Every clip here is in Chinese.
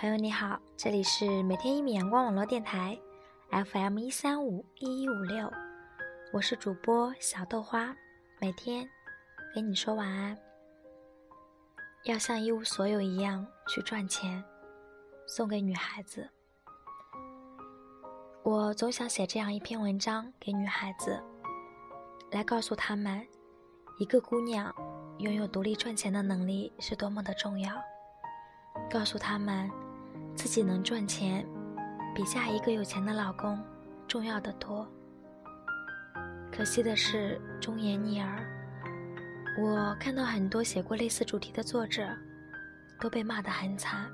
朋友你好，这里是每天一米阳光网络电台，FM 一三五一一五六，我是主播小豆花，每天给你说晚安。要像一无所有一样去赚钱，送给女孩子。我总想写这样一篇文章给女孩子，来告诉她们，一个姑娘拥有独立赚钱的能力是多么的重要。告诉她们，自己能赚钱，比嫁一个有钱的老公重要的多。可惜的是，忠言逆耳。我看到很多写过类似主题的作者，都被骂得很惨。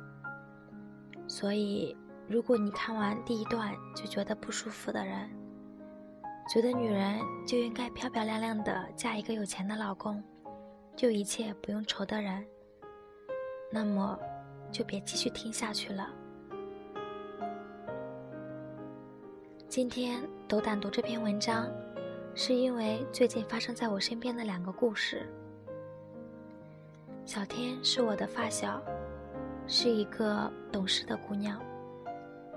所以。如果你看完第一段就觉得不舒服的人，觉得女人就应该漂漂亮亮的嫁一个有钱的老公，就一切不用愁的人，那么就别继续听下去了。今天斗胆读这篇文章，是因为最近发生在我身边的两个故事。小天是我的发小，是一个懂事的姑娘。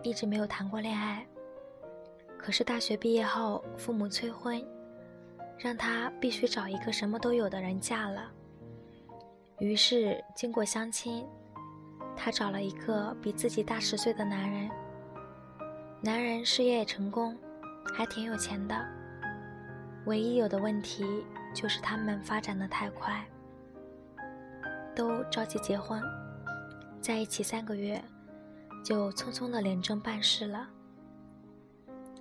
一直没有谈过恋爱，可是大学毕业后，父母催婚，让她必须找一个什么都有的人嫁了。于是经过相亲，她找了一个比自己大十岁的男人。男人事业也成功，还挺有钱的。唯一有的问题就是他们发展的太快，都着急结婚，在一起三个月。就匆匆的廉政办事了。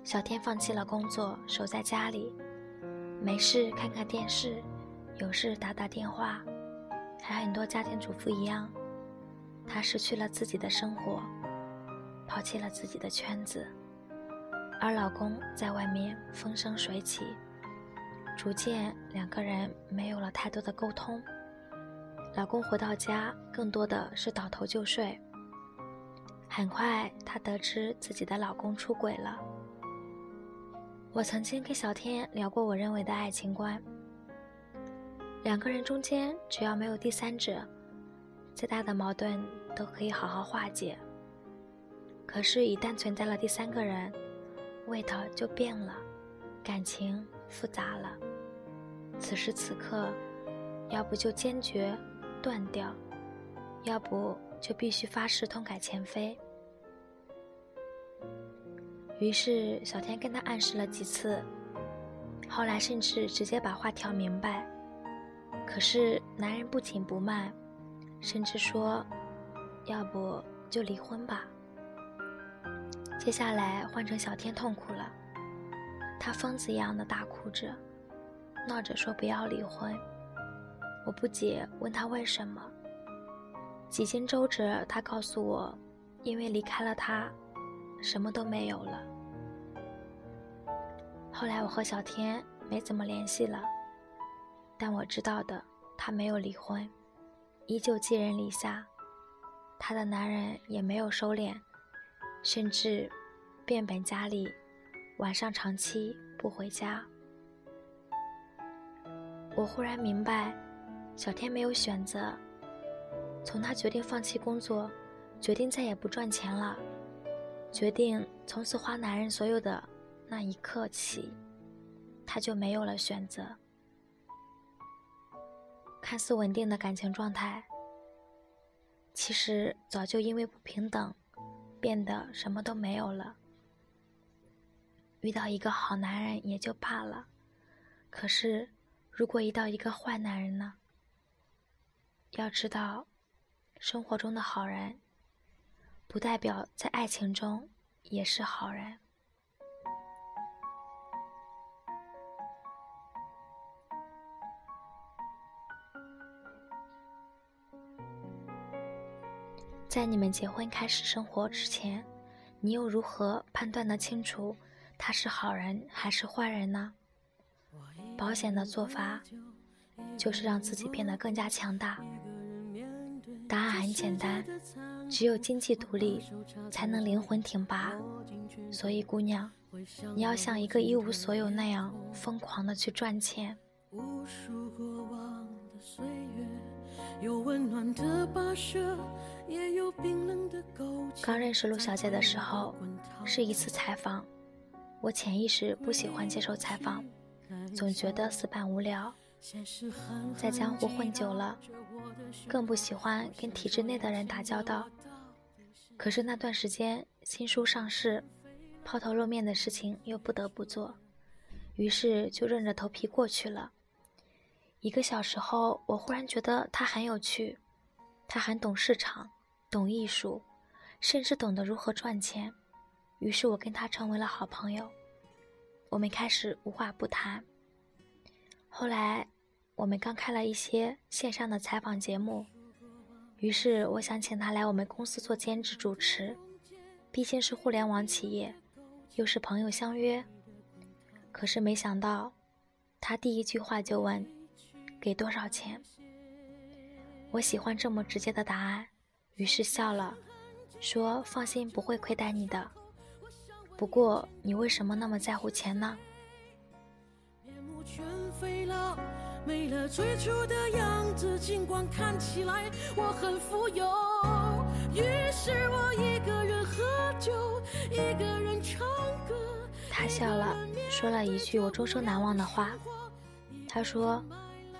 小天放弃了工作，守在家里，没事看看电视，有事打打电话，还很多家庭主妇一样，她失去了自己的生活，抛弃了自己的圈子，而老公在外面风生水起，逐渐两个人没有了太多的沟通。老公回到家，更多的是倒头就睡。很快，她得知自己的老公出轨了。我曾经跟小天聊过我认为的爱情观：两个人中间只要没有第三者，再大的矛盾都可以好好化解。可是，一旦存在了第三个人，味道就变了，感情复杂了。此时此刻，要不就坚决断掉，要不……就必须发誓痛改前非。于是小天跟他暗示了几次，后来甚至直接把话挑明白。可是男人不紧不慢，甚至说：“要不就离婚吧。”接下来换成小天痛苦了，他疯子一样的大哭着，闹着说不要离婚。我不解，问他为什么。几经周折，他告诉我，因为离开了他，什么都没有了。后来我和小天没怎么联系了，但我知道的，他没有离婚，依旧寄人篱下，她的男人也没有收敛，甚至变本加厉，晚上长期不回家。我忽然明白，小天没有选择。从他决定放弃工作，决定再也不赚钱了，决定从此花男人所有的那一刻起，他就没有了选择。看似稳定的感情状态，其实早就因为不平等，变得什么都没有了。遇到一个好男人也就罢了，可是如果遇到一个坏男人呢？要知道。生活中的好人，不代表在爱情中也是好人。在你们结婚开始生活之前，你又如何判断的清楚他是好人还是坏人呢？保险的做法，就是让自己变得更加强大。答案很简单，只有经济独立，才能灵魂挺拔。所以，姑娘，你要像一个一无所有那样疯狂的去赚钱。无数过往的岁月，刚认识陆小姐的时候，是一次采访。我潜意识不喜欢接受采访，总觉得死板无聊。在江湖混久了，更不喜欢跟体制内的人打交道。可是那段时间新书上市，抛头露面的事情又不得不做，于是就硬着头皮过去了。一个小时后，我忽然觉得他很有趣，他很懂市场，懂艺术，甚至懂得如何赚钱。于是我跟他成为了好朋友，我们开始无话不谈。后来，我们刚开了一些线上的采访节目，于是我想请他来我们公司做兼职主持，毕竟是互联网企业，又是朋友相约。可是没想到，他第一句话就问。给多少钱？我喜欢这么直接的答案，于是笑了，说：“放心，不会亏待你的。不过，你为什么那么在乎钱呢？”他笑了，说了一句我终生难忘的话。他说。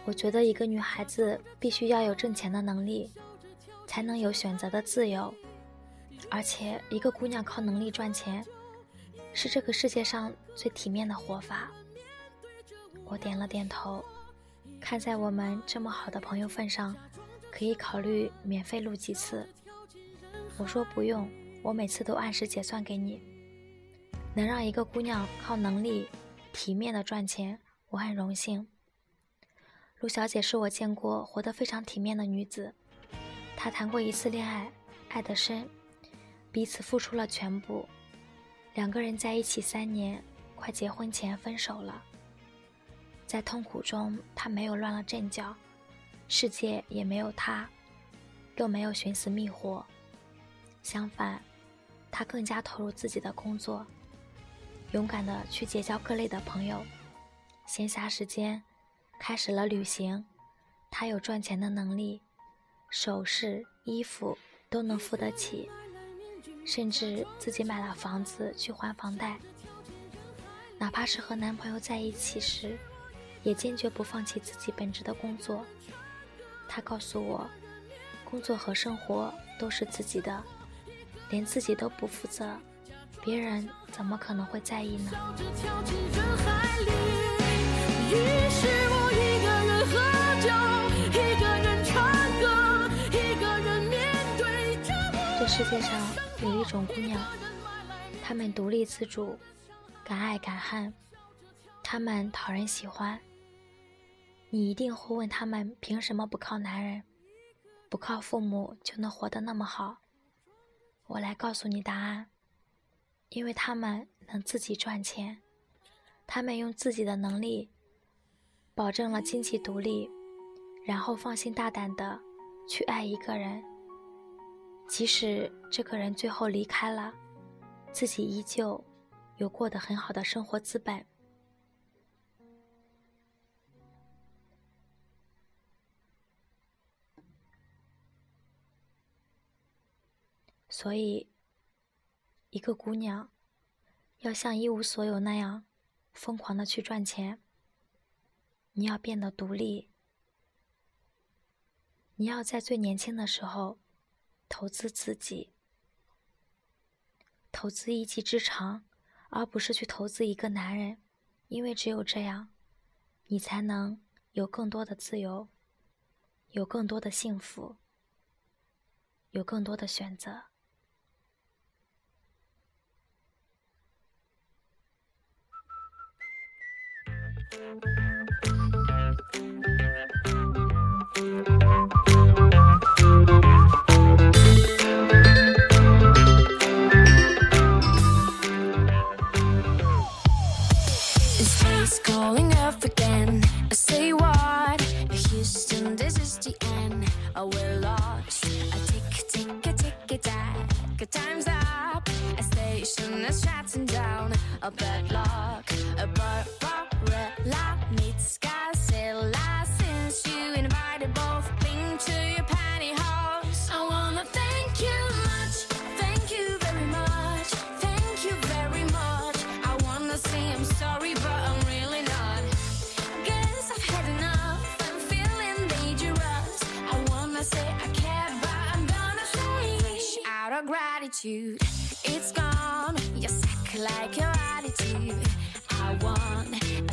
我觉得一个女孩子必须要有挣钱的能力，才能有选择的自由。而且，一个姑娘靠能力赚钱，是这个世界上最体面的活法。我点了点头，看在我们这么好的朋友份上，可以考虑免费录几次。我说不用，我每次都按时结算给你。能让一个姑娘靠能力体面的赚钱，我很荣幸。陆小姐是我见过活得非常体面的女子。他谈过一次恋爱，爱得深，彼此付出了全部。两个人在一起三年，快结婚前分手了。在痛苦中，他没有乱了阵脚，世界也没有他，又没有寻死觅活。相反，他更加投入自己的工作，勇敢地去结交各类的朋友。闲暇时间。开始了旅行，他有赚钱的能力，首饰、衣服都能付得起，甚至自己买了房子去还房贷。哪怕是和男朋友在一起时，也坚决不放弃自己本职的工作。他告诉我，工作和生活都是自己的，连自己都不负责，别人怎么可能会在意呢？于是。世界上有一种姑娘，她们独立自主，敢爱敢恨，她们讨人喜欢。你一定会问她们凭什么不靠男人，不靠父母就能活得那么好？我来告诉你答案：因为她们能自己赚钱，她们用自己的能力保证了经济独立，然后放心大胆的去爱一个人。即使这个人最后离开了，自己依旧有过得很好的生活资本。所以，一个姑娘要像一无所有那样疯狂的去赚钱，你要变得独立，你要在最年轻的时候。投资自己，投资一技之长，而不是去投资一个男人，因为只有这样，你才能有更多的自由，有更多的幸福，有更多的选择。Falling off again. I say what? Houston, this is the end. Oh, we're lost. I tick, tick, a tick, a tack. Time's up. A station is shutting down. A bad luck. A bar, bar, red light. It's gone. You're sick like your attitude. I want.